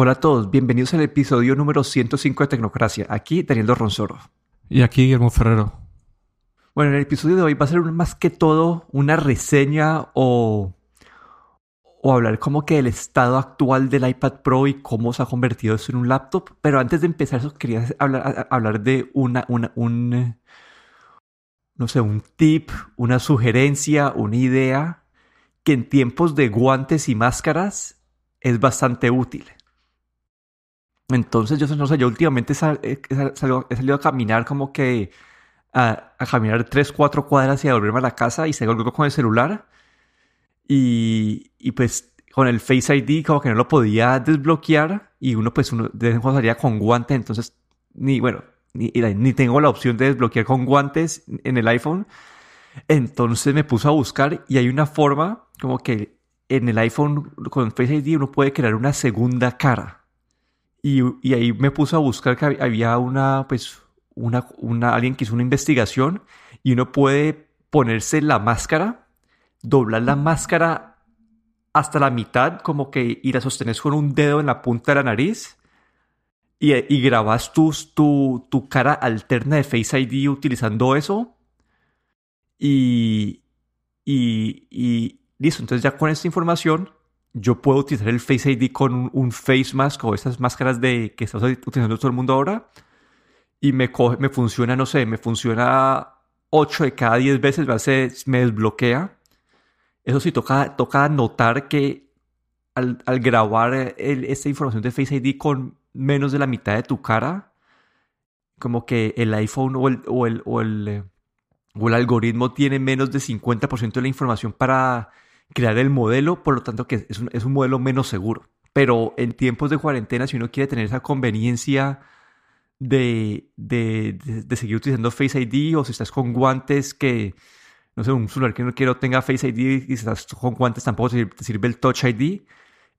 Hola a todos, bienvenidos al episodio número 105 de Tecnocracia. Aquí Daniel Ronsoro. Y aquí Guillermo Ferrero. Bueno, en el episodio de hoy va a ser más que todo una reseña o, o hablar como que del estado actual del iPad Pro y cómo se ha convertido eso en un laptop. Pero antes de empezar eso quería hablar, hablar de una, una, un, no sé, un tip, una sugerencia, una idea que en tiempos de guantes y máscaras es bastante útil. Entonces, yo no sé, yo últimamente he, salido, a caminar como que a, caminar 3, 4 cuadras y a volverme a la casa y salgo con el celular. Y, y, pues con el Face ID como que no lo podía desbloquear y uno pues uno de vez en cuando salía con guantes, entonces ni, bueno, ni, ni tengo la opción de desbloquear con guantes en el iPhone. Entonces me puse a buscar y hay una forma como que en el iPhone con Face ID uno puede crear una segunda cara. Y, y ahí me puse a buscar que había una, pues, una, una, alguien que hizo una investigación y uno puede ponerse la máscara, doblar la máscara hasta la mitad, como que y la sostenes con un dedo en la punta de la nariz y, y grabas tu, tu, tu cara alterna de Face ID utilizando eso. Y, y, y, listo, entonces ya con esta información yo puedo utilizar el Face ID con un, face mask o estas máscaras de que está utilizando todo el mundo ahora y me, me funciona, no sé, me funciona 8 de cada 10 veces, me desbloquea. Eso sí, toca, toca notar que al, al grabar esta información de Face ID con menos de la mitad de tu cara, como que el iPhone o el, o el, o el, eh, o el algoritmo tiene menos de 50% de la información para crear el modelo, por lo tanto que es un, es un modelo menos seguro. Pero en tiempos de cuarentena, si uno quiere tener esa conveniencia de, de, de, seguir utilizando Face ID o si estás con guantes que, no sé, un celular que no quiero tenga Face ID y estás con guantes tampoco te sirve el Touch ID.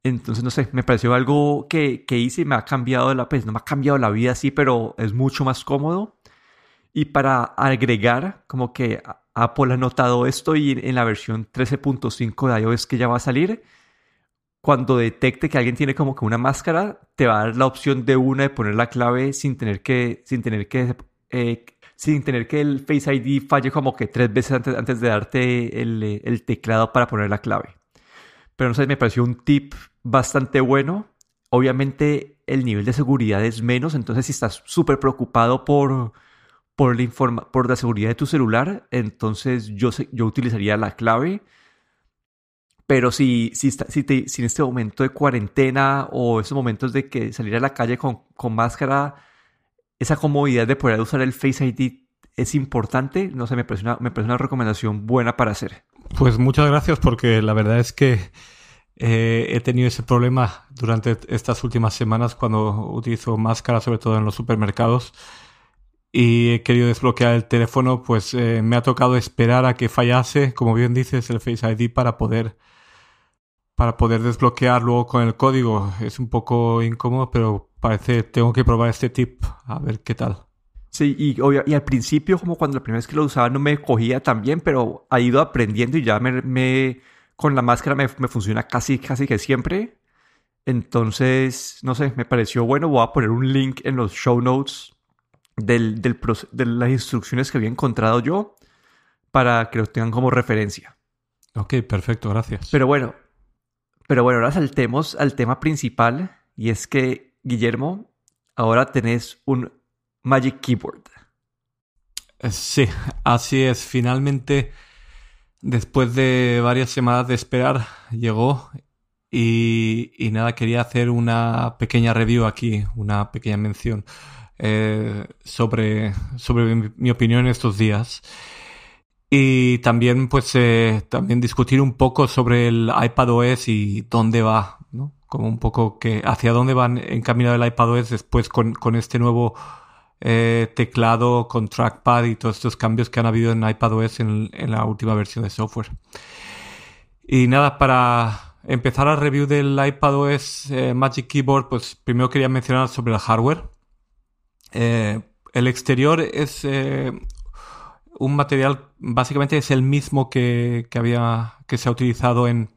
Entonces, no sé, me pareció algo que, que hice y me ha cambiado la, pues no me ha cambiado la vida así, pero es mucho más cómodo. Y para agregar, como que Apple ha notado esto y en la versión 13.5 de iOS que ya va a salir, cuando detecte que alguien tiene como que una máscara, te va a dar la opción de una de poner la clave sin tener que, sin tener que, eh, sin tener que el Face ID falle como que tres veces antes, antes de darte el, el teclado para poner la clave. Pero no sé, me pareció un tip bastante bueno. Obviamente el nivel de seguridad es menos, entonces si estás súper preocupado por por la, por la seguridad de tu celular, entonces yo, yo utilizaría la clave. Pero si, si, si, en este momento de cuarentena o esos momentos de que salir a la calle con, con máscara, esa comodidad de poder usar el Face ID es importante, no sé, me parece, una, me parece una recomendación buena para hacer. Pues muchas gracias porque la verdad es que eh, he tenido ese problema durante estas últimas semanas cuando utilizo máscara, sobre todo en los supermercados y he querido desbloquear el teléfono, pues eh, me ha tocado esperar a que fallase, como bien dices, el Face ID para poder para poder desbloquear luego con el código. Es un poco incómodo, pero parece tengo que probar este tip a ver qué tal. Sí, y, y al principio, como cuando la primera vez que lo usaba, no me cogía tan bien, pero ha ido aprendiendo y ya me, me con la máscara me, me, funciona casi, casi que siempre. Entonces, no sé, me pareció bueno. Voy a poner un link en los show notes del, de las instrucciones que había encontrado yo para que lo tengan como referencia. Ok, perfecto, gracias. Pero bueno, pero bueno, ahora saltemos al tema principal y es que, Guillermo, ahora tenés un Magic Keyboard. Eh, sí, así es. Finalmente, después de varias semanas de esperar, llegó y, y nada, quería hacer una pequeña review aquí, una pequeña mención. Eh, sobre, sobre mi, opinión estos días. Y también, pues, eh, también discutir un poco sobre el iPadOS y dónde va, ¿no? Como un poco que hacia dónde van encaminado el iPadOS después con, con este nuevo eh, teclado con trackpad y todos estos cambios que han habido en iPadOS en, en la última versión de software. Y nada, para empezar la review del iPadOS Magic Keyboard, pues primero quería mencionar sobre el hardware. Eh, el exterior es eh, un material, básicamente es el mismo que, había, que se ha utilizado en,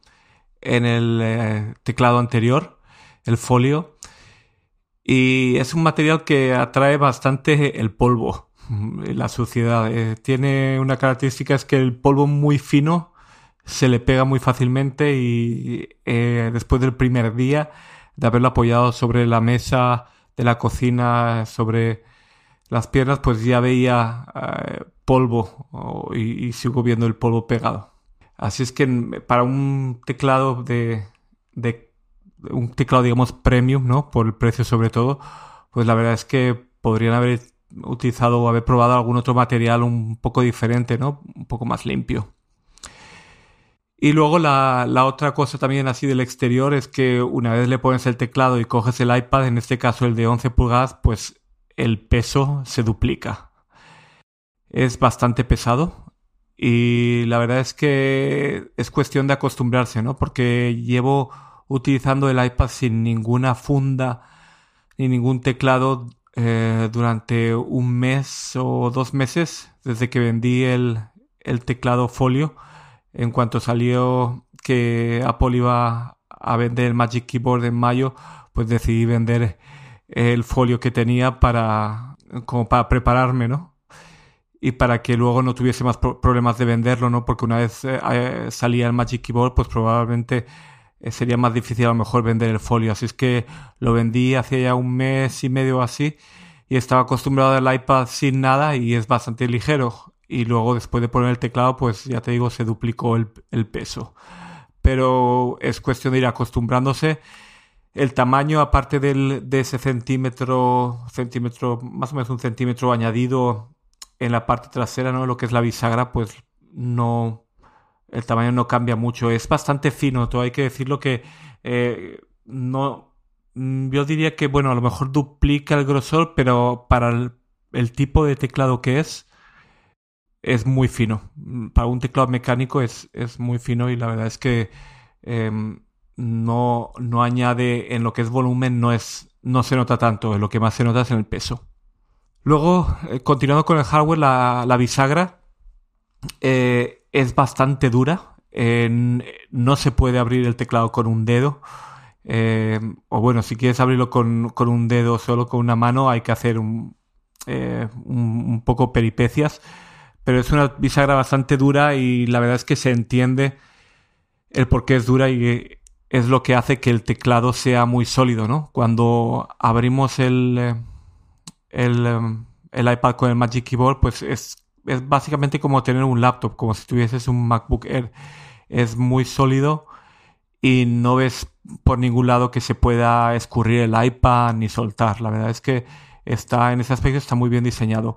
en el eh, teclado anterior, el folio. Y es un material que atrae bastante el polvo, la suciedad. Tiene una característica es que el polvo muy fino se le pega muy fácilmente y después del primer día de haberlo apoyado sobre la mesa de la cocina, sobre las piernas, pues ya veía eh, polvo y, sigo viendo el polvo pegado. Así es que para un teclado de, de un teclado, digamos, premium, ¿no? Por el precio sobre todo, pues la verdad es que podrían haber utilizado o haber probado algún otro material un poco diferente, ¿no? Un poco más limpio. Y luego la, la, otra cosa también así del exterior es que una vez le pones el teclado y coges el iPad, en este caso el de 11 pulgadas, pues el peso se duplica. Es bastante pesado y la verdad es que es cuestión de acostumbrarse, ¿no? Porque llevo utilizando el iPad sin ninguna funda ni ningún teclado eh, durante un mes o dos meses desde que vendí el, el teclado folio en cuanto salió que Apple iba a vender el Magic Keyboard en mayo, pues decidí vender el folio que tenía para como para prepararme, ¿no? Y para que luego no tuviese más problemas de venderlo, ¿no? Porque una vez eh, eh, salía el Magic Keyboard, pues probablemente eh, sería más difícil a lo mejor vender el folio. Así es que lo vendí hace ya un mes y medio así y estaba acostumbrado al iPad sin nada y es bastante ligero y luego después de poner el teclado, pues ya te digo, se duplicó el, peso. Pero es cuestión de ir acostumbrándose. El tamaño, aparte del, de ese centímetro, centímetro, más o menos un centímetro añadido en la parte trasera, ¿no? Lo que es la bisagra, pues no, el tamaño no cambia mucho. Es bastante fino, todo hay que decirlo que eh, no, yo diría que, bueno, a lo mejor duplica el grosor, pero para el tipo de teclado que es, es muy fino. Para un teclado mecánico es, es muy fino y la verdad es que em, no, no añade en lo que es volumen, no, es, no se nota tanto, lo que más se nota es en el peso. Luego, eh, continuando con el hardware, la, bisagra eh, es bastante dura. no se puede abrir el teclado con un dedo. Em, o bueno, si quieres abrirlo con, con, un dedo solo con una mano, hay que hacer un, eh, un, un poco peripecias pero es una bisagra bastante dura y la verdad es que se entiende el por qué es dura y es lo que hace que el teclado sea muy sólido, ¿no? Cuando abrimos el, eh, el, eh, el iPad con el Magic Keyboard, pues es, es básicamente como tener un laptop, como si tuvieses un MacBook Air. Es muy sólido y no ves por ningún lado que se pueda escurrir el iPad ni soltar. La verdad es que está en ese aspecto está muy bien diseñado.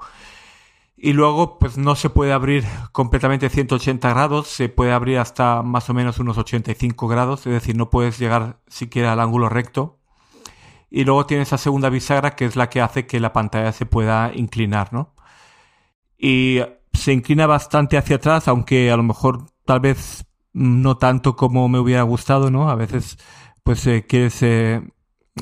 Y luego, pues no se puede abrir completamente 180 grados, se puede abrir hasta más o menos unos 85 grados, es decir, no puedes llegar siquiera al ángulo recto. Y luego tiene esa segunda bisagra que es la que hace que la pantalla se pueda inclinar, ¿no? Y se inclina bastante hacia atrás, aunque a lo mejor tal vez no tanto como me hubiera gustado, ¿no? A veces, pues eh, quieres, eh,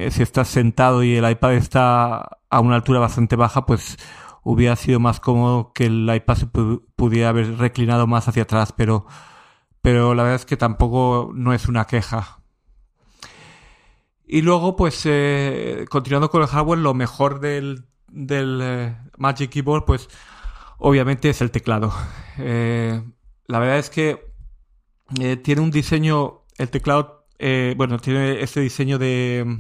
si estás sentado y el iPad está a una altura bastante baja, pues hubiera sido más cómodo que el iPad se pudiera haber reclinado más hacia atrás, pero, pero la verdad es que tampoco no es una queja. Y luego, pues, eh, continuando con el hardware, lo mejor del, del eh, Magic Keyboard, pues, obviamente es el teclado. Eh, la verdad es que tiene un diseño, el teclado, bueno, tiene este diseño de,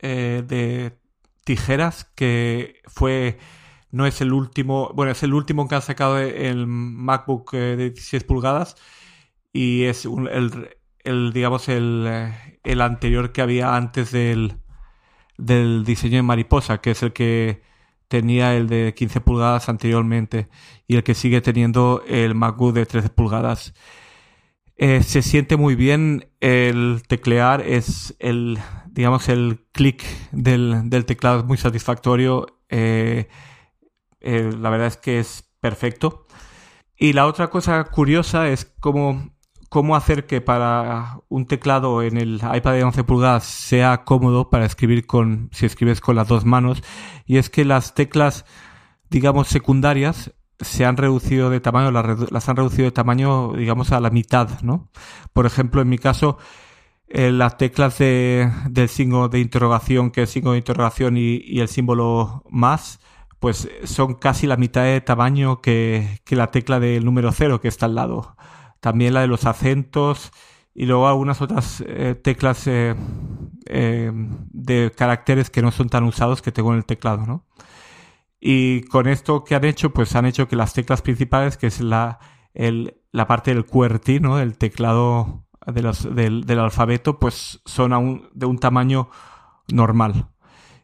de tijeras que fue no es el último, bueno, es el último que ha sacado el MacBook eh, de 16 pulgadas y es el, digamos, el, el, anterior que había antes del, del diseño de mariposa, que es el que tenía el de 15 pulgadas anteriormente y el que sigue teniendo el MacBook de 13 pulgadas. Eh, se siente muy bien el teclear, es el, digamos, el clic del, del teclado es muy satisfactorio. Eh, eh, la verdad es que es perfecto. Y la otra cosa curiosa es cómo, cómo hacer que para un teclado en el iPad de 11 pulgadas sea cómodo para escribir con, si escribes con las dos manos. Y es que las teclas, digamos, secundarias se han reducido de tamaño, las, han reducido de tamaño, digamos, a la mitad, ¿no? Por ejemplo, en mi caso, eh, las teclas de, del signo de interrogación, que es el signo de interrogación y, el símbolo más, pues son casi la mitad de tamaño que, la tecla del número cero que está al lado. También la de los acentos y luego algunas otras eh, teclas eh, de caracteres que no son tan usados que tengo en el teclado, ¿no? Y con esto que han hecho, pues han hecho que las teclas principales, que es la, la parte del QWERTY, ¿no? El teclado de del, del, alfabeto, pues son de un tamaño normal.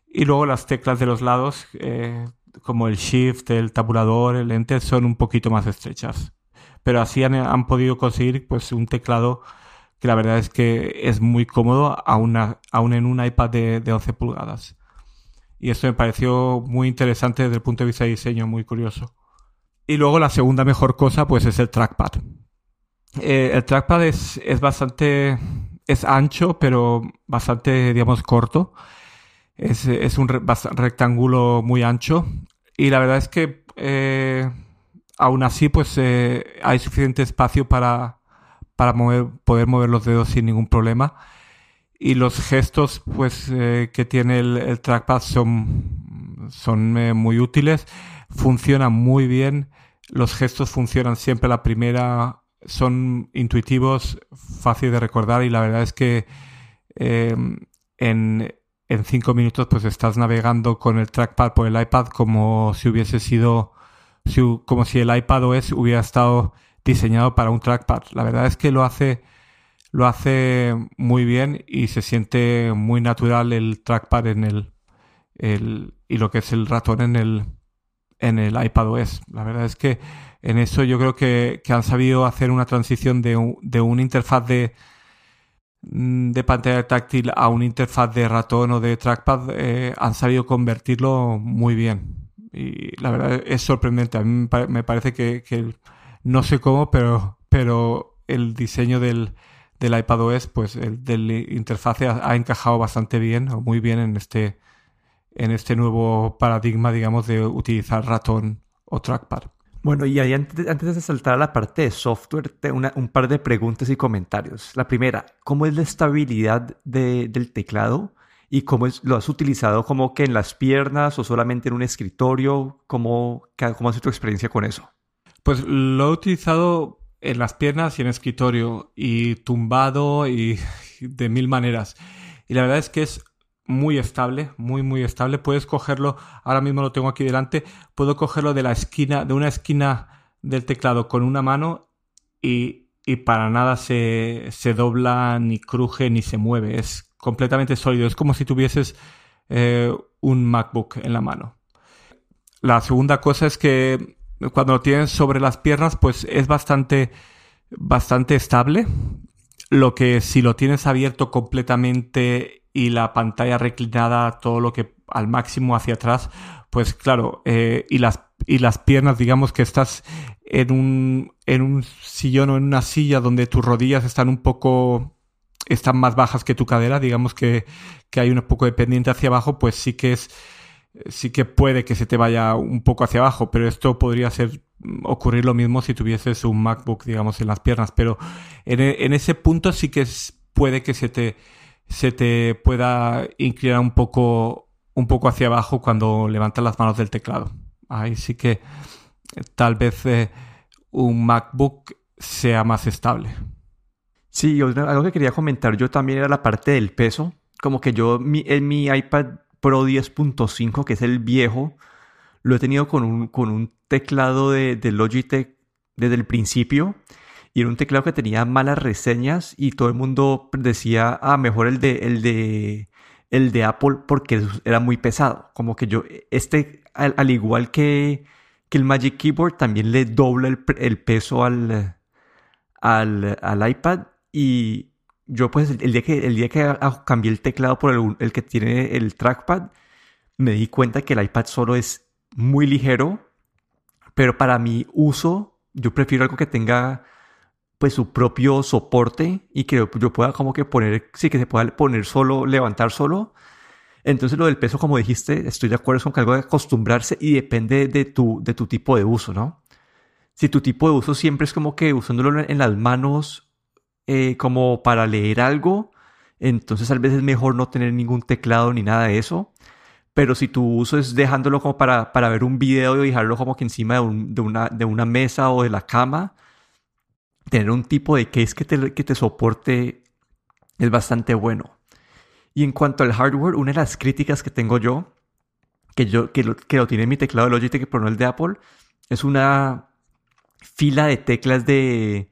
Y luego las teclas de los lados, eh, como el Shift, el tabulador, el Enter, son un poquito más estrechas. Pero así han, han, podido conseguir pues un teclado que la verdad es que es muy cómodo, aún, aún en un iPad de, de 11 pulgadas. Y esto me pareció muy interesante desde el punto de vista de diseño, muy curioso. Y luego la segunda mejor cosa, pues es el trackpad. Eh, el trackpad es, es, bastante, es ancho, pero bastante, digamos, corto. Es, es un rectángulo muy ancho. Y la verdad es que eh, aún así, pues eh, hay suficiente espacio para, para mover, poder mover los dedos sin ningún problema. Y los gestos, pues, eh, que tiene el, trackpad son, son muy útiles. Funcionan muy bien. Los gestos funcionan siempre la primera son intuitivos, fáciles de recordar y la verdad es que en, en, cinco minutos pues estás navegando con el trackpad por el iPad como si hubiese sido, como si el iPad OS hubiera estado diseñado para un trackpad. La verdad es que lo hace, lo hace muy bien y se siente muy natural el trackpad en el, el y lo que es el ratón en el, en el iPad OS. La verdad es que en eso yo creo que, han sabido hacer una transición de, de una interfaz de, de pantalla táctil a una interfaz de ratón o de trackpad, eh, han sabido convertirlo muy bien. Y la verdad es sorprendente. A mí me parece que, no sé cómo, pero, pero el diseño del, del iPadOS, pues el del interfaz ha, encajado bastante bien o muy bien en este, en este nuevo paradigma, digamos, de utilizar ratón o trackpad. Bueno, y ahí antes, de saltar a la parte de software, un par de preguntas y comentarios. La primera, ¿cómo es la estabilidad del teclado? ¿Y cómo lo has utilizado como que en las piernas o solamente en un escritorio? ¿Cómo, cómo ha sido tu experiencia con eso? Pues lo he utilizado en las piernas y en escritorio y tumbado y de mil maneras. Y la verdad es que es muy estable, muy, muy estable. Puedes cogerlo, ahora mismo lo tengo aquí delante, puedo cogerlo de la esquina, de una esquina del teclado con una mano y, y para nada se, se, dobla, ni cruje, ni se mueve. Es completamente sólido. Es como si tuvieses eh, un MacBook en la mano. La segunda cosa es que cuando lo tienes sobre las piernas, pues es bastante, bastante estable. Lo que si lo tienes abierto completamente y la pantalla reclinada todo lo que al máximo hacia atrás, pues claro, eh, y, las, y las piernas, digamos que estás en un, en un sillón o en una silla donde tus rodillas están un poco, están más bajas que tu cadera, digamos que, que hay un poco de pendiente hacia abajo, pues sí que es, sí que puede que se te vaya un poco hacia abajo, pero esto podría ser ocurrir lo mismo si tuvieses un MacBook, digamos, en las piernas, pero en, en ese punto sí que es, puede que se te se te pueda inclinar un poco, un poco hacia abajo cuando levantas las manos del teclado. Ahí sí que eh, tal vez eh, un MacBook sea más estable. Sí, algo que quería comentar yo también era la parte del peso. Como que yo en mi iPad Pro 10.5, que es el viejo, lo he tenido con un, con un teclado de Logitech desde el principio y era un teclado que tenía malas reseñas y todo el mundo decía, ah, mejor el de, el de, el de Apple porque era muy pesado. Como que yo, este, al, igual que, que, el Magic Keyboard, también le dobla el, peso al, al, iPad y yo pues el día que, el día que cambié el teclado por el que tiene el trackpad, me di cuenta que el iPad solo es muy ligero, pero para mi uso, yo prefiero algo que tenga pues su propio soporte y que yo pueda como que poner, sí que se pueda poner solo, levantar solo. Entonces lo del peso, como dijiste, estoy de acuerdo con que algo de acostumbrarse y depende de tu, de tu tipo de uso, ¿no? Si tu tipo de uso siempre es como que usándolo en las manos eh, como para leer algo, Entonces tal vez es mejor no tener ningún teclado ni nada de eso. Pero si tu uso es dejándolo como para, para ver un video y dejarlo como que encima de, una, de una mesa o de la cama, tener un tipo de case que te, que te soporte es bastante bueno. Y en cuanto al hardware, una de las críticas que tengo yo, que, yo, que, lo, que lo tiene mi teclado de Logitech pero no el de Apple, es una fila de teclas de,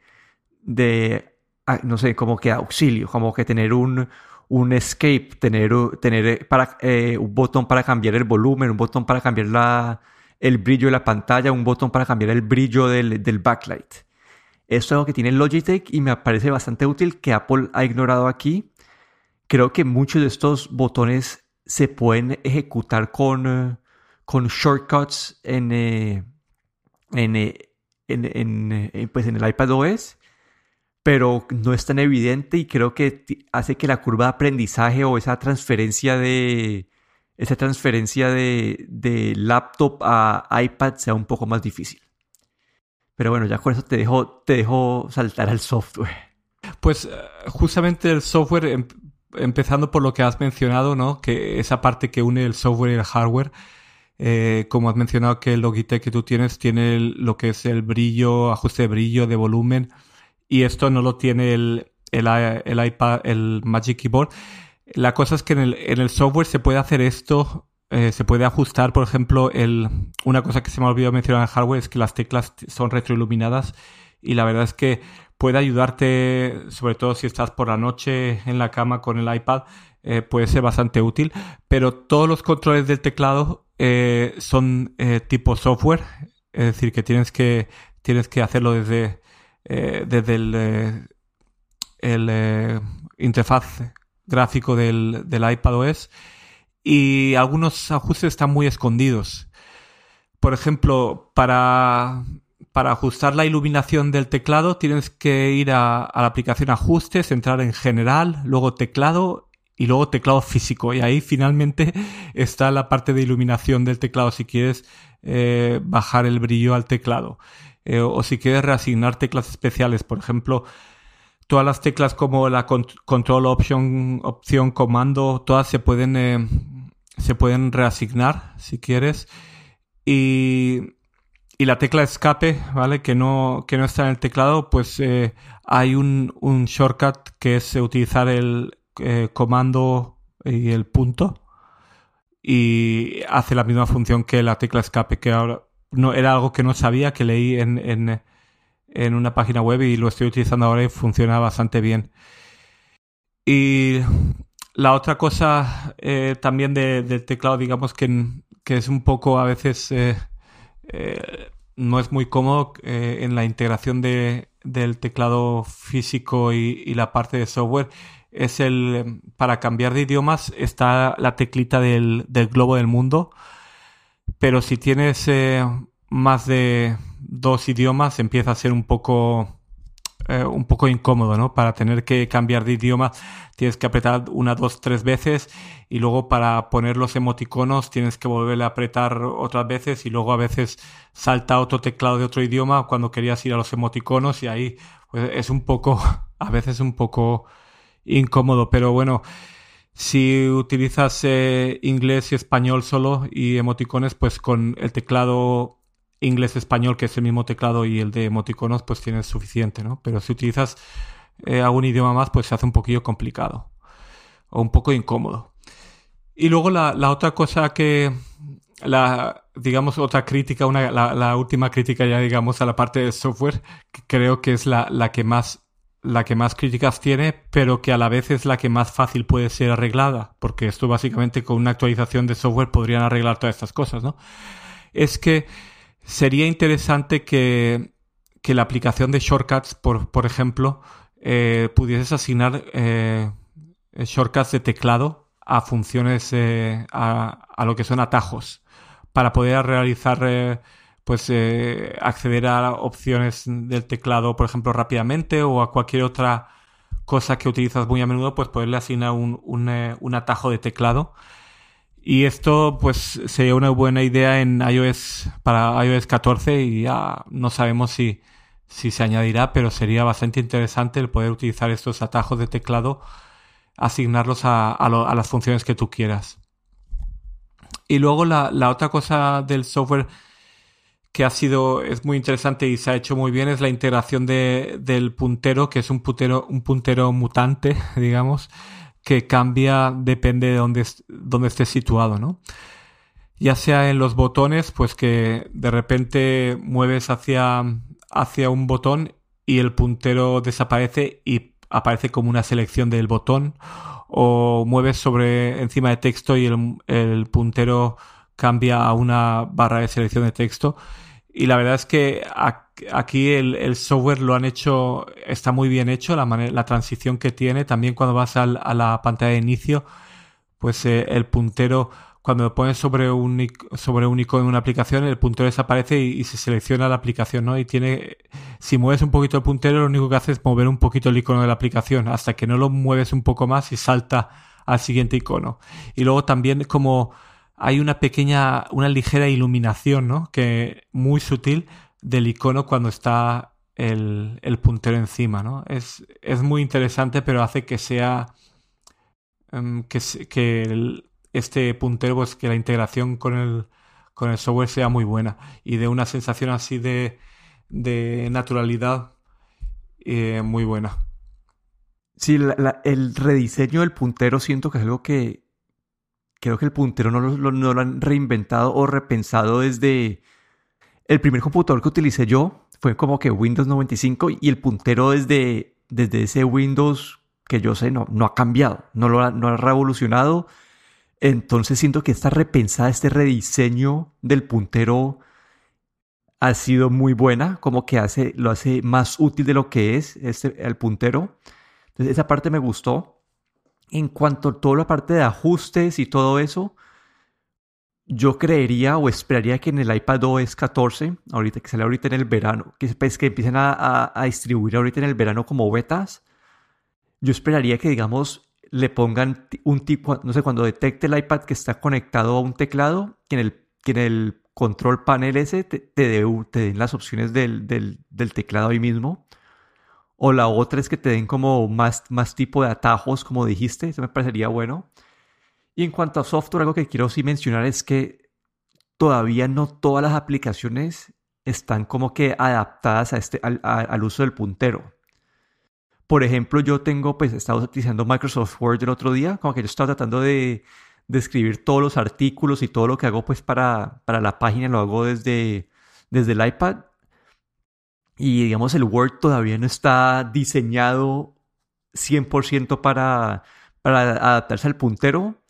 de ah, no sé, como que auxilio, como que tener un, un escape, tener, tener eh, para, eh, un botón para cambiar el volumen, un botón para cambiar la, el brillo de la pantalla, un botón para cambiar el brillo del, del backlight. Esto es algo que tiene Logitech y me parece bastante útil que Apple ha ignorado aquí. Creo que muchos de estos botones se pueden ejecutar con, eh, con shortcuts en, en, en, pues en el iPad OS pero no es tan evidente y creo que hace que la curva de aprendizaje o esa transferencia de esa transferencia de, de, laptop a iPad sea un poco más difícil. Pero bueno, ya con eso te dejo, te dejo saltar al software. Pues eh, justamente el software, em, empezando por lo que has mencionado, ¿no? Que esa parte que une el software y el hardware, eh, como has mencionado que el Logitech que tú tienes tiene lo que es el brillo, ajuste de brillo, de volumen, y esto no lo tiene el, el, iPad, el Magic Keyboard. La cosa es que en el, en el software se puede hacer esto, eh, se puede ajustar, por ejemplo, el, una cosa que se me ha olvidado mencionar en hardware es que las teclas son retroiluminadas y la verdad es que puede ayudarte, sobre todo si estás por la noche en la cama con el iPad, eh, puede ser bastante útil, pero todos los controles del teclado eh, son tipo software, es decir, que tienes que, tienes que hacerlo desde, desde el, interfaz gráfico del, del iPadOS y algunos ajustes están muy escondidos. Por ejemplo, para, para ajustar la iluminación del teclado tienes que ir a, la aplicación Ajustes, entrar en General, luego Teclado y luego Teclado Físico. Y ahí finalmente está la parte de iluminación del teclado si quieres eh, bajar el brillo al teclado. Eh, o si quieres reasignar teclas especiales, por ejemplo, todas las teclas como la control option, opción comando, todas se pueden, eh, se pueden reasignar si quieres. Y, y, la tecla escape, ¿vale? Que no, que no está en el teclado, pues eh, hay un, un, shortcut que es utilizar el comando y el punto. Y hace la misma función que la tecla escape, que ahora no, era algo que no sabía, que leí en, en, en una página web y lo estoy utilizando ahora y funciona bastante bien. Y la otra cosa eh, también del teclado, digamos que, que, es un poco a veces eh, eh, no es muy cómodo en la integración de, del teclado físico y, y, la parte de software, es el para cambiar de idiomas está la teclita del, del globo del mundo. Pero si tienes más de dos idiomas empieza a ser un poco eh, un poco incómodo, ¿no? Para tener que cambiar de idioma tienes que apretar una, dos, tres veces y luego para poner los emoticonos tienes que volver a apretar otras veces y luego a veces salta otro teclado de otro idioma cuando querías ir a los emoticonos y ahí pues, es un poco, a veces un poco incómodo, pero bueno, si utilizas eh, inglés y español solo y emoticones, pues con el teclado inglés-español, que es el mismo teclado y el de emoticonos, pues tienes suficiente, ¿no? Pero si utilizas eh, algún idioma más, pues se hace un poquillo complicado o un poco incómodo. Y luego la, la otra cosa que, la, digamos, otra crítica, una, la, última crítica ya, digamos, a la parte de software, que creo que es la, la que más la que más críticas tiene, pero que a la vez es la que más fácil puede ser arreglada, porque esto básicamente con una actualización de software podrían arreglar todas estas cosas, ¿no? Es que sería interesante que, que la aplicación de shortcuts, por, por ejemplo, eh, pudieses asignar eh, shortcuts de teclado a funciones, eh, a, a, lo que son atajos, para poder realizar eh, pues acceder a opciones del teclado, por ejemplo, rápidamente o a cualquier otra cosa que utilizas muy a menudo, pues poderle asignar un, un, un atajo de teclado. Y esto pues sería una buena idea en iOS para iOS 14 y ya no sabemos si, si se añadirá, pero sería bastante interesante el poder utilizar estos atajos de teclado asignarlos a, las funciones que tú quieras. Y luego la, otra cosa del software que ha sido, es muy interesante y se ha hecho muy bien es la integración del puntero, que es un puntero, un puntero mutante, digamos, que cambia, depende de dónde, dónde esté situado, ¿no? Ya sea en los botones, pues que de repente mueves hacia, hacia un botón y el puntero desaparece y aparece como una selección del botón o mueves sobre encima de texto y el, puntero cambia a una barra de selección de texto. Y la verdad es que aquí el, software lo han hecho, está muy bien hecho, la, la transición que tiene. También cuando vas a la pantalla de inicio, pues eh, el puntero cuando lo pones sobre un, sobre un icono en una aplicación, el puntero desaparece y, se selecciona la aplicación, ¿no? Y tiene, si mueves un poquito el puntero, lo único que hace es mover un poquito el icono de la aplicación, hasta que no lo mueves un poco más y salta al siguiente icono. Y luego también como hay una pequeña, una ligera iluminación, ¿no? Que muy sutil del icono cuando está el, el puntero encima, ¿no? Es, es muy interesante, pero hace que sea, em, que, que este puntero, pues que la integración con el, con el software sea muy buena y de una sensación así de, de naturalidad eh, muy buena. Sí, el rediseño del puntero siento que es algo que creo que el puntero no lo, no lo, han reinventado o repensado desde el primer computador que utilicé yo fue como que Windows 95 y el puntero desde, desde ese Windows que yo sé no, no ha cambiado, no lo no ha revolucionado entonces siento que esta repensada, este rediseño del puntero ha sido muy buena, como que hace, lo hace más útil de lo que es este, el puntero. Entonces esa parte me gustó. En cuanto a toda la parte de ajustes y todo eso, yo creería o esperaría que en el iPad OS 14, ahorita que sale ahorita en el verano, que, pues, que empiecen a, a distribuir ahorita en el verano como betas, yo esperaría que digamos le pongan un tipo, no sé, cuando detecte el iPad que está conectado a un teclado, que en el, que en el control panel ese te, te, den las opciones del, teclado ahí mismo. O la otra es que te den como más, más tipo de atajos, como dijiste, eso me parecería bueno. Y en cuanto a software, algo que quiero sí mencionar es que todavía no todas las aplicaciones están como que adaptadas este, al uso del puntero. Por ejemplo, yo tengo, pues, estaba utilizando Microsoft Word el otro día, como que yo estaba tratando de, escribir todos los artículos y todo lo que hago, pues, para, para la página, lo hago desde, desde el iPad. Y, digamos, el Word todavía no está diseñado 100% para, para adaptarse al puntero.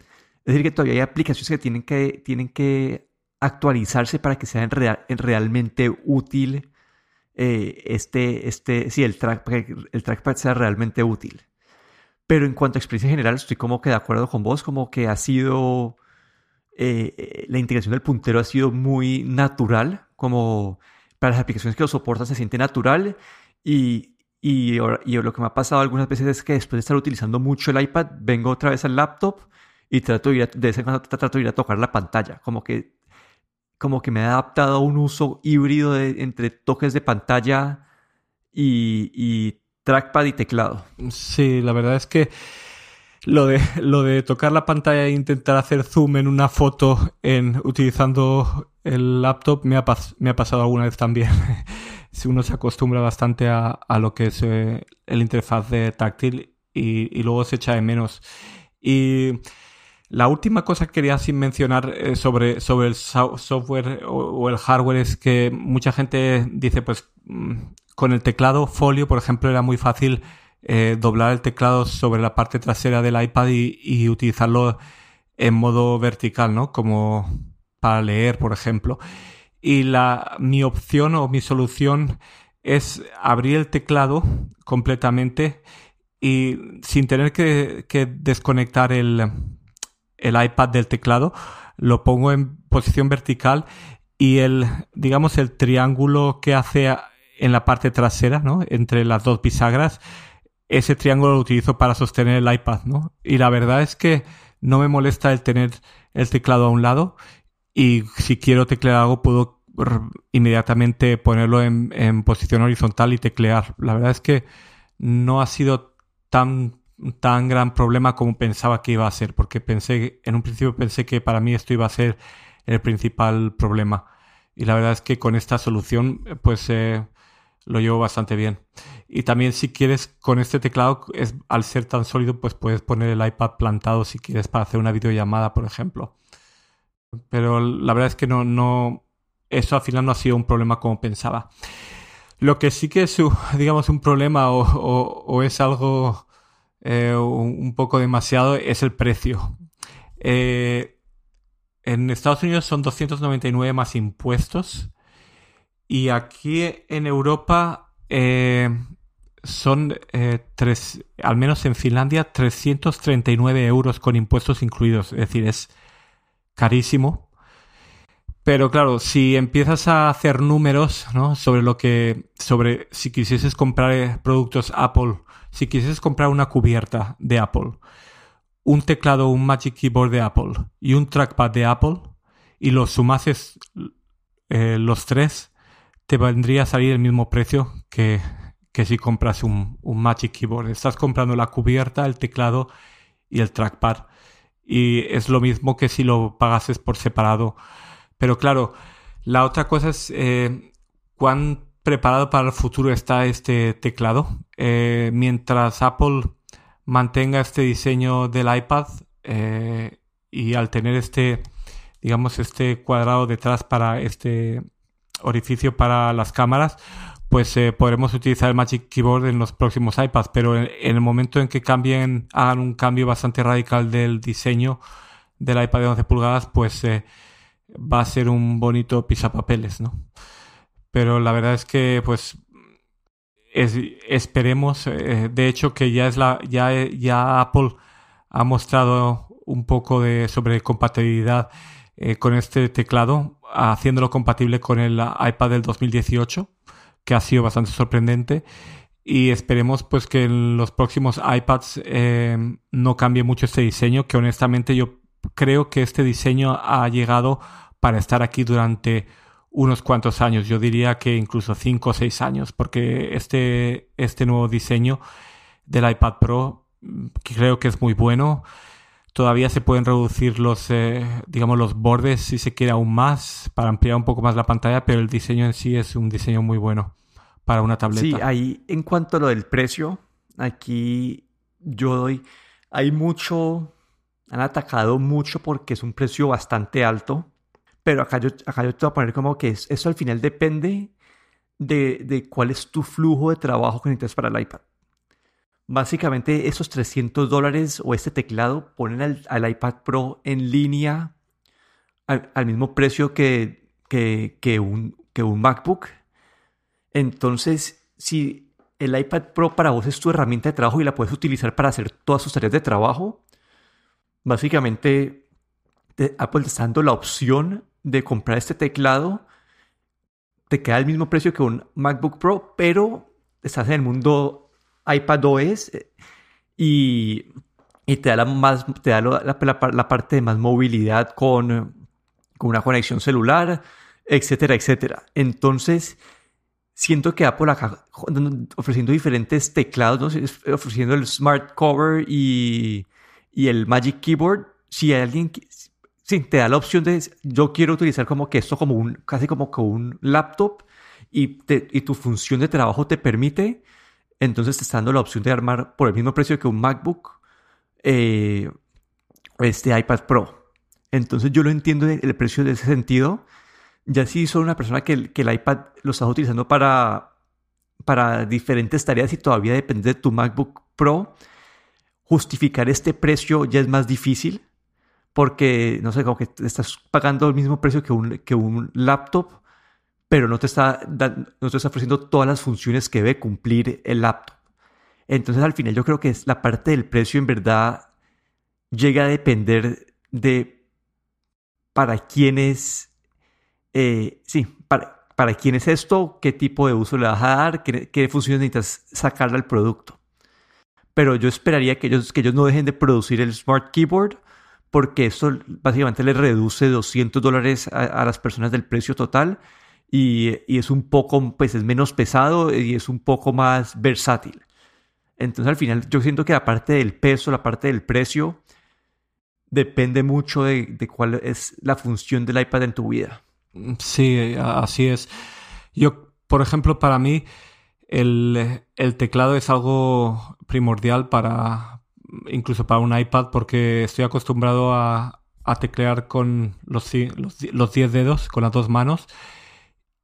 Es decir, que todavía hay aplicaciones que tienen que, tienen que actualizarse para que sean realmente útil eh, este, este, sí, el, track, el trackpad sea realmente útil. Pero en cuanto a experiencia general, estoy como que de acuerdo con vos, como que ha sido, eh, eh, la integración del puntero ha sido muy natural, como para las aplicaciones que lo soportan se siente natural y, y, y, lo que me ha pasado algunas veces es que después de estar utilizando mucho el iPad, vengo otra vez al laptop y trato de, ir a, de vez trato de ir a tocar la pantalla, como que como que me he adaptado a un uso híbrido entre toques de pantalla y, trackpad y teclado. Sí, la verdad es que lo de, lo de tocar la pantalla e intentar hacer zoom en una foto en, utilizando el laptop me ha, me ha pasado alguna vez también. si uno se acostumbra bastante a, lo que es eh, el interfaz de táctil y, y, luego se echa de menos. La última cosa que quería sin mencionar eh, sobre, sobre el software o, el hardware es que mucha gente dice, pues mm, con el teclado folio, por ejemplo, era muy fácil eh, doblar el teclado sobre la parte trasera del iPad y, utilizarlo en modo vertical, ¿no? Como para leer, por ejemplo. Y la, mi opción o mi solución es abrir el teclado completamente y sin tener que desconectar el, el iPad del teclado, lo pongo en posición vertical y el, digamos, el triángulo que hace en la parte trasera, ¿no? Entre las dos bisagras, ese triángulo lo utilizo para sostener el iPad, ¿no? Y la verdad es que no me molesta el tener el teclado a un lado y si quiero teclear algo puedo inmediatamente ponerlo en, en posición horizontal y teclear. La verdad es que no ha sido tan tan gran problema como pensaba que iba a ser, porque pensé, en un principio pensé que para mí esto iba a ser el principal problema. Y la verdad es que con esta solución, pues eh, lo llevo bastante bien. Y también si quieres, con este teclado, es, al ser tan sólido, pues puedes poner el iPad plantado si quieres para hacer una videollamada, por ejemplo. Pero la verdad es que no, no, eso al final no ha sido un problema como pensaba. Lo que sí que es, digamos, un problema o, es algo eh, un poco demasiado es el precio. Eh, en Estados Unidos son 299 más impuestos. Y aquí en Europa eh, son tres, al menos en Finlandia, 339 euros con impuestos incluidos. Es decir, es carísimo. Pero claro, si empiezas a hacer números, ¿no? Sobre lo que, sobre si quisieses comprar eh, productos Apple, si quisieses comprar una cubierta de Apple, un teclado, un Magic Keyboard de Apple y un trackpad de Apple, y los sumases eh, los tres, te vendría a salir el mismo precio que, que si compras un, un Magic Keyboard. Estás comprando la cubierta, el teclado y el trackpad. Y es lo mismo que si lo pagases por separado pero claro, la otra cosa es eh, cuán preparado para el futuro está este teclado. Eh, mientras Apple mantenga este diseño del iPad eh, y al tener este, digamos, este cuadrado detrás para este orificio para las cámaras, pues podremos utilizar el Magic Keyboard en los próximos iPads, pero en, el momento en que cambien, hagan un cambio bastante radical del diseño del iPad de 11 pulgadas, pues va a ser un bonito pisapapeles, ¿no? Pero la verdad es que, pues, esperemos, eh, de hecho, que ya es la, ya, ya Apple ha mostrado un poco de sobre compatibilidad eh, con este teclado, haciéndolo compatible con el iPad del 2018, que ha sido bastante sorprendente. Y esperemos pues que en los próximos iPads eh, no cambie mucho este diseño, que honestamente yo creo que este diseño ha llegado para estar aquí durante unos cuantos años. Yo diría que incluso 5 o 6 años, porque este, este nuevo diseño del iPad Pro mm, creo que es muy bueno. Todavía se pueden reducir los, eh, digamos, los bordes si se quiere aún más para ampliar un poco más la pantalla, pero el diseño en sí es un diseño muy bueno para una tableta. Sí, ahí en cuanto a lo del precio, aquí yo doy, hay mucho, han atacado mucho porque es un precio bastante alto pero acá yo, acá yo te voy a poner como que eso al final depende de, de, cuál es tu flujo de trabajo que necesitas para el iPad. Básicamente esos 300 dólares o este teclado ponen al, iPad Pro en línea al, mismo precio que, que, un, que un MacBook. Entonces, si el iPad Pro para vos es tu herramienta de trabajo y la puedes utilizar para hacer todas sus tareas de trabajo, básicamente Apple está dando la opción de comprar este teclado, te queda el mismo precio que un MacBook Pro, pero estás en el mundo iPadOS eh, y, y te da, la, más, te da la, parte de más movilidad con, con una conexión celular, etcétera, etcétera. Entonces, siento que Apple acá ofreciendo diferentes teclados, ofreciendo el Smart Cover y, y el Magic Keyboard, si hay alguien, sí, te da la opción de, yo quiero utilizar como que esto como un, casi como que un laptop y, y tu función de trabajo te permite, entonces te está dando la opción de armar por el mismo precio que un MacBook eh, este iPad Pro. Entonces yo lo entiendo el precio de ese sentido. Ya si soy una persona que, que el iPad lo estás utilizando para, para diferentes tareas y todavía depende de tu MacBook Pro, justificar este precio ya es más difícil porque, no sé, como que estás pagando el mismo precio que un, que un laptop, pero no te, está, no te está ofreciendo todas las funciones que debe cumplir el laptop. Entonces, al final, yo creo que es la parte del precio en verdad llega a depender de para quién es, eh, sí, para, para quién es esto, qué tipo de uso le vas a dar, qué, qué funciones necesitas sacarle al producto. Pero yo esperaría que ellos, que ellos no dejen de producir el Smart Keyboard porque esto básicamente le reduce 200 dólares a, las personas del precio total y, es un poco, pues es menos pesado y es un poco más versátil. Entonces al final yo siento que la parte del peso, la parte del precio, depende mucho de, de cuál es la función del iPad en tu vida. Sí, así es. Yo, por ejemplo, para mí el, el teclado es algo primordial para, incluso para un iPad, porque estoy acostumbrado a, a teclear con los, los, los 10 dedos, con las dos manos.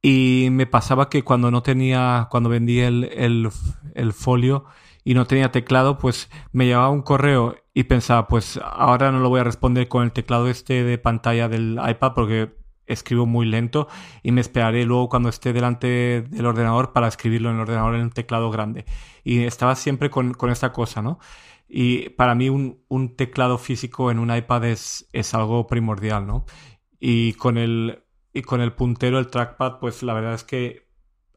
Y me pasaba que cuando no tenía, cuando vendí el, el, el, folio y no tenía teclado, pues me llevaba un correo y pensaba, pues ahora no lo voy a responder con el teclado este de pantalla del iPad porque escribo muy lento y me esperaré luego cuando esté delante del ordenador para escribirlo en el ordenador en un teclado grande. Y estaba siempre con, con esta cosa, ¿no? Y para mí un, un teclado físico en un iPad es, es, algo primordial, ¿no? Y con, el, y con el puntero, el trackpad, pues la verdad es que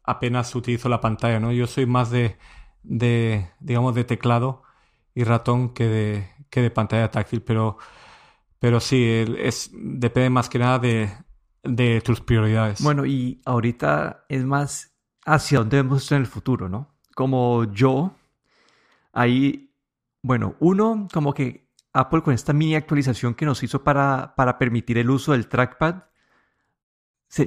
apenas utilizo la pantalla, ¿no? Yo soy más de, de digamos, de teclado y ratón que de, que de pantalla táctil, pero, pero sí, es, depende más que nada de, de tus prioridades. Bueno, y ahorita es más hacia dónde vemos en el futuro, ¿no? Como yo, ahí, bueno, uno, como que Apple con esta mini actualización que nos hizo para, para permitir el uso del trackpad,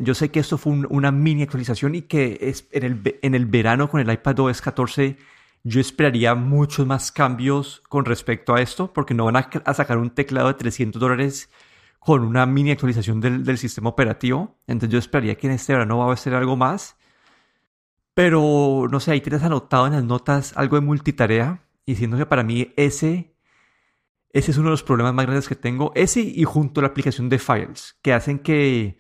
yo sé que esto fue una mini actualización y que es en, el, en el verano con el iPad OS 14 yo esperaría muchos más cambios con respecto a esto, porque no van a, sacar un teclado de 300 dólares con una mini actualización del, del, sistema operativo. Entonces yo esperaría que en este verano va a ser algo más. Pero no sé, ahí tienes anotado en las notas algo de multitarea, diciendo que para mí ese, ese es uno de los problemas más grandes que tengo. Ese y junto a la aplicación de Files, que hacen que,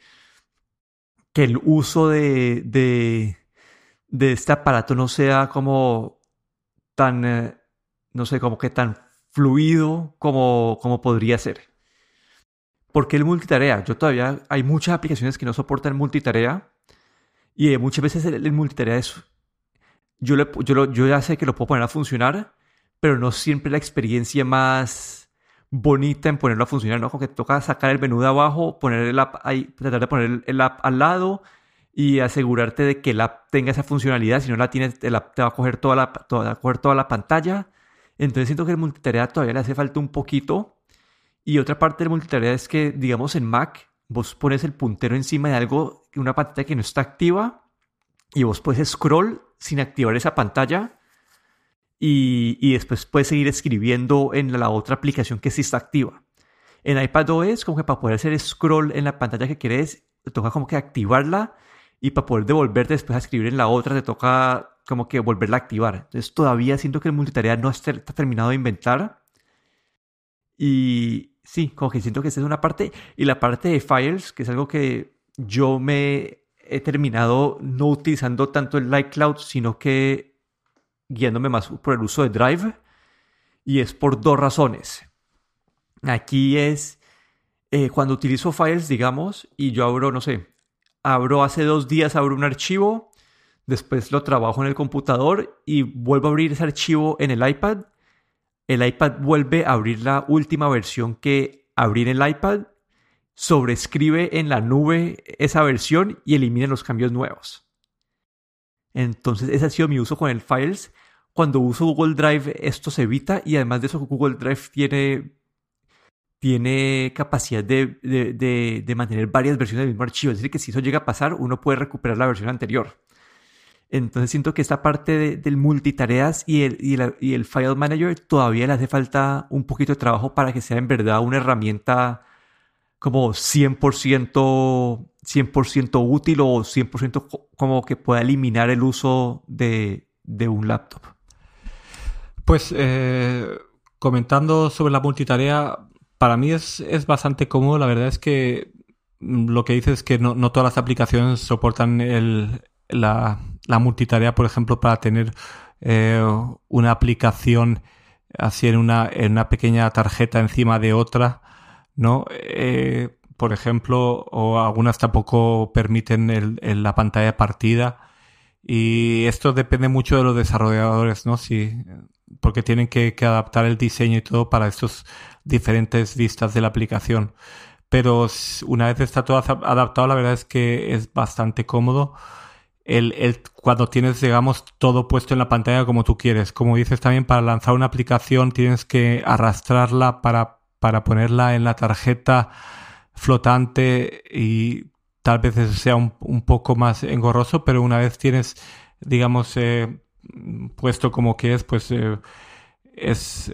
que el uso de, de, de este aparato no sea como tan, eh, no sé, como que tan fluido como, como podría ser. Porque el multitarea? Yo todavía hay muchas aplicaciones que no soportan multitarea y muchas veces el, multitarea es yo, le, yo, yo ya sé que lo puedo poner a funcionar, pero no siempre la experiencia más bonita en ponerlo a funcionar, ¿no? Como que toca sacar el menú de abajo, poner el app ahí, tratar de poner el app al lado y asegurarte de que el app tenga esa funcionalidad, si no la tienes, el app te va a coger toda la, toda, a coger toda la pantalla. Entonces siento que el multitarea todavía le hace falta un poquito y otra parte del multitarea es que, digamos, en Mac, vos pones el puntero encima de algo, una pantalla que no está activa, y vos puedes scroll sin activar esa pantalla, y, después puedes seguir escribiendo en la otra aplicación que sí está activa. En iPadOS, como que para poder hacer scroll en la pantalla que quieres, te toca como que activarla, y para poder devolverte después a escribir en la otra, te toca como que volverla a activar. Entonces todavía siento que el multitarea no está terminado de inventar. Y, sí, como que siento que esa es una parte. Y la parte de files, que es algo que yo me he terminado no utilizando tanto el iCloud, sino que guiándome más por el uso de Drive. Y es por dos razones. Aquí es eh, cuando utilizo files, digamos, y yo abro, no sé, abro hace dos días, abro un archivo, después lo trabajo en el computador y vuelvo a abrir ese archivo en el iPad el iPad vuelve a abrir la última versión que abrí en el iPad, sobrescribe en la nube esa versión y elimina los cambios nuevos. Entonces ese ha sido mi uso con el Files. Cuando uso Google Drive esto se evita y además de eso Google Drive tiene, tiene capacidad de, de mantener varias versiones del mismo archivo. Es decir, que si eso llega a pasar uno puede recuperar la versión anterior. Entonces siento que esta parte del multitareas y el, y, el File Manager todavía le hace falta un poquito de trabajo para que sea en verdad una herramienta como 100%, 100 útil o 100% como que pueda eliminar el uso de, un laptop. Pues eh, comentando sobre la multitarea, para mí es, bastante cómodo. La verdad es que lo que dices es que no, no todas las aplicaciones soportan el, la, la multitarea, por ejemplo, para tener eh, una aplicación así en una, una pequeña tarjeta encima de otra, ¿no? Eh, por ejemplo, o algunas tampoco permiten el, la pantalla partida. Y esto depende mucho de los desarrolladores, ¿no? Si, porque tienen que, adaptar el diseño y todo para estos diferentes vistas de la aplicación. Pero una vez está todo adaptado, la verdad es que es bastante cómodo. el, el, cuando tienes, digamos, todo puesto en la pantalla como tú quieres. Como dices también, para lanzar una aplicación tienes que arrastrarla para, para ponerla en la tarjeta flotante y tal vez sea un, un poco más engorroso, pero una vez tienes, digamos, eh, puesto como que es, pues eh, es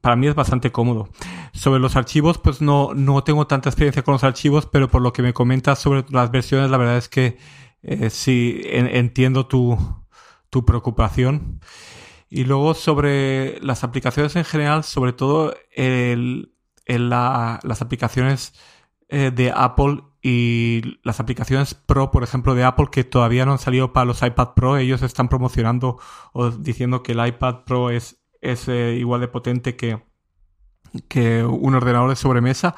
para mí es bastante cómodo. Sobre los archivos, pues no, no tengo tanta experiencia con los archivos, pero por lo que me comentas sobre las versiones, la verdad es que eh, sí entiendo tu, tu preocupación. Y luego sobre las aplicaciones en general, sobre todo el, la, las aplicaciones eh, de Apple y las aplicaciones Pro, por ejemplo, de Apple, que todavía no han salido para los iPad Pro, ellos están promocionando o diciendo que el iPad Pro es es eh, igual de potente que, que un ordenador de sobremesa,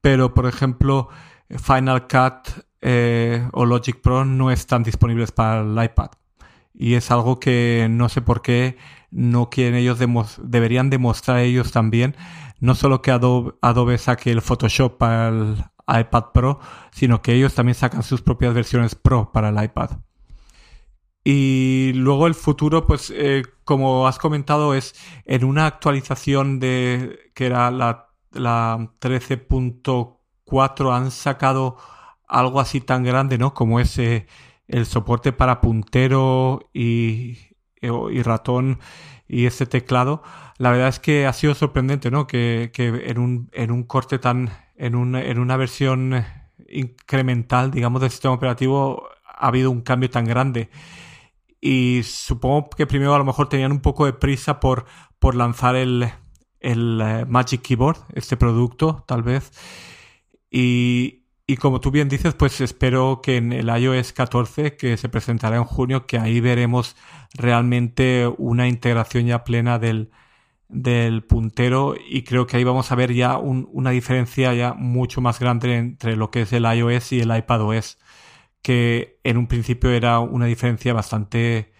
pero por ejemplo Final Cut eh, o Logic Pro no están disponibles para el iPad. Y es algo que no sé por qué no quieren ellos, deberían demostrar ellos también, no solo que Adobe, Adobe saque el Photoshop para el iPad Pro, sino que ellos también sacan sus propias versiones Pro para el iPad. Y luego el futuro, pues, eh, como has comentado, es en una actualización de que era la, la 13.4 han sacado algo así tan grande, ¿no? Como es eh, el soporte para puntero y, y, ratón y este teclado. La verdad es que ha sido sorprendente, ¿no? Que, que en, un, en un corte tan, en, un, en una versión incremental, digamos, del sistema operativo ha habido un cambio tan grande y supongo que primero a lo mejor tenían un poco de prisa por, por lanzar el, el eh, Magic Keyboard, este producto, tal vez. Y, y, como tú bien dices, pues espero que en el iOS 14, que se presentará en junio, que ahí veremos realmente una integración ya plena del, del puntero y creo que ahí vamos a ver ya un, una diferencia ya mucho más grande entre lo que es el iOS y el iPadOS que en un principio era una diferencia bastante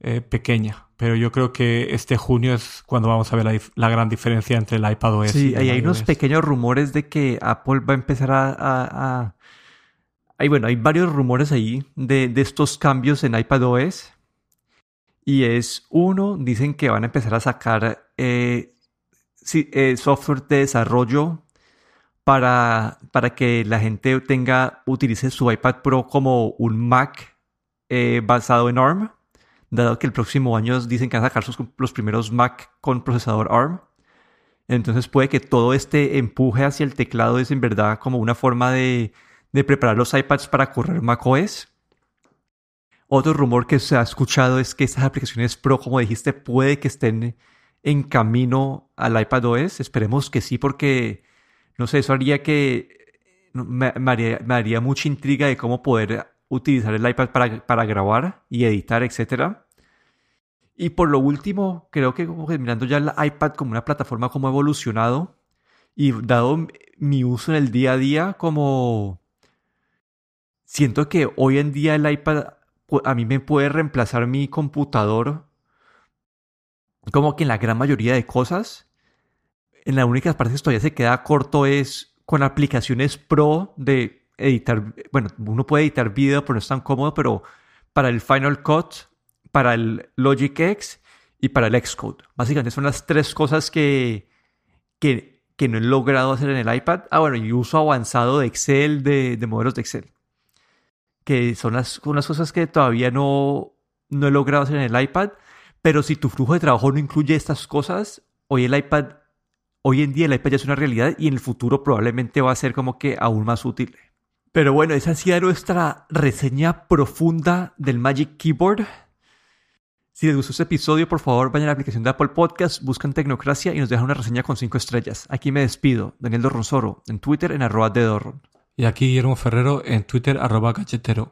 eh, pequeña. Pero yo creo que este junio es cuando vamos a ver la, gran diferencia entre el iPad OS sí, y el hay unos pequeños rumores de que Apple va a empezar a... Hay, bueno, hay varios rumores ahí de, de estos cambios en iPad OS. Y es uno, dicen que van a empezar a sacar eh, eh, software de desarrollo para, para que la gente tenga, utilice su iPad Pro como un Mac eh, basado en ARM, dado que el próximo año dicen que van a sacar sus, los primeros Mac con procesador ARM. Entonces puede que todo este empuje hacia el teclado es en verdad como una forma de, de preparar los iPads para correr macOS. Otro rumor que se ha escuchado es que estas aplicaciones Pro, como dijiste, puede que estén en camino al iPad OS. Esperemos que sí, porque no sé, eso haría que me, haría, mucha intriga de cómo poder utilizar el iPad para, grabar y editar, etc. Y por lo último, creo que como mirando ya el iPad como una plataforma como evolucionado y dado mi uso en el día a día, como siento que hoy en día el iPad a mí me puede reemplazar mi computador como que en la gran mayoría de cosas en las únicas partes que todavía se queda corto es con aplicaciones pro de editar, bueno, uno puede editar video, pero no es tan cómodo, pero para el Final Cut, para el Logic X y para el Xcode. Básicamente son las tres cosas que, que, que no he logrado hacer en el iPad. Ah, bueno, y uso avanzado de Excel, de, de modelos de Excel. Que son las, unas cosas que todavía no, no he logrado hacer en el iPad. Pero si tu flujo de trabajo no incluye estas cosas, hoy el iPad hoy en día el iPad ya es una realidad y en el futuro probablemente va a ser como que aún más útil. Pero bueno, esa ha sido nuestra reseña profunda del Magic Keyboard. Si les gustó este episodio, por favor vayan a la aplicación de Apple Podcast, buscan Tecnocracia y nos dejan una reseña con 5 estrellas. Aquí me despido, Daniel Dorronsoro, en Twitter en arroba de Dorron. Y aquí Guillermo Ferrero en Twitter arroba cachetero.